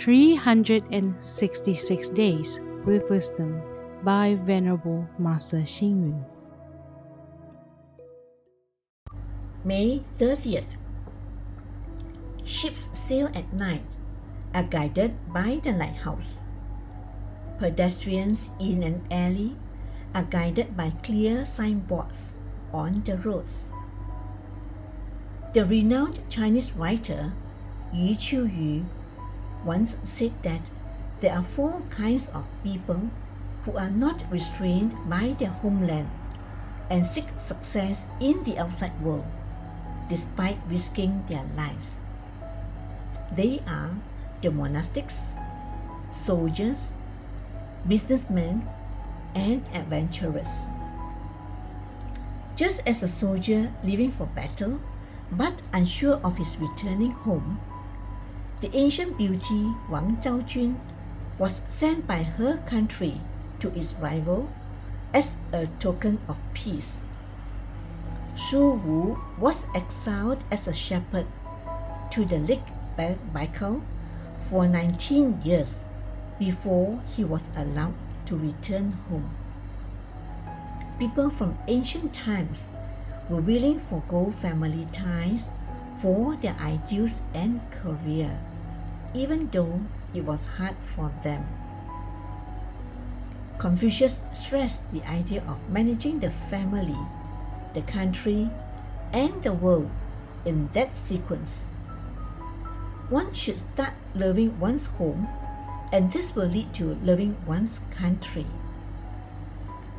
366 Days with Wisdom by Venerable Master Xing Yun. May 30th. Ships sail at night, are guided by the lighthouse. Pedestrians in an alley are guided by clear signboards on the roads. The renowned Chinese writer Yu Qiuyu once said that there are four kinds of people who are not restrained by their homeland and seek success in the outside world despite risking their lives. They are the monastics, soldiers, businessmen, and adventurers. Just as a soldier leaving for battle but unsure of his returning home, the ancient beauty Wang Zhaojun was sent by her country to its rival as a token of peace. Su Wu was exiled as a shepherd to the Lake Baikal for 19 years before he was allowed to return home. People from ancient times were willing to forego family ties for their ideals and career, even though it was hard for them. Confucius stressed the idea of managing the family, the country, and the world in that sequence. One should start loving one's home, and this will lead to loving one's country.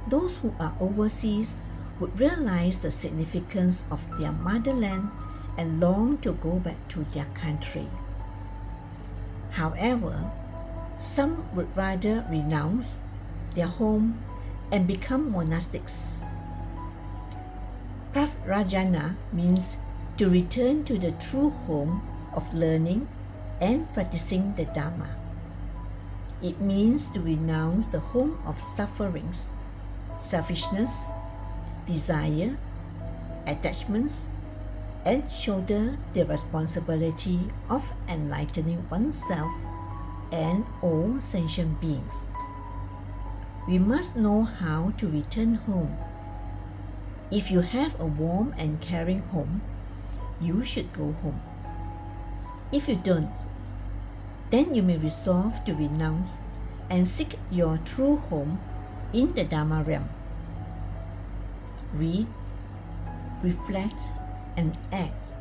Those who are overseas would realize the significance of their motherland and long to go back to their country. However, some would rather renounce their home and become monastics. Pravrajana means to return to the true home of learning and practicing the Dharma. It means to renounce the home of sufferings, selfishness, desire, attachments, and shoulder the responsibility of enlightening oneself and all sentient beings. We must know how to return home. If you have a warm and caring home, you should go home. If you don't, then you may resolve to renounce and seek your true home in the Dharma realm. Read, reflect, and act.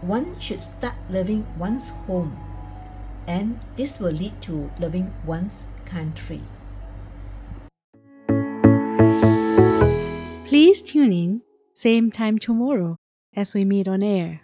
One should start loving one's home, and this will lead to loving one's country. Please tune in, same time tomorrow as we meet on air.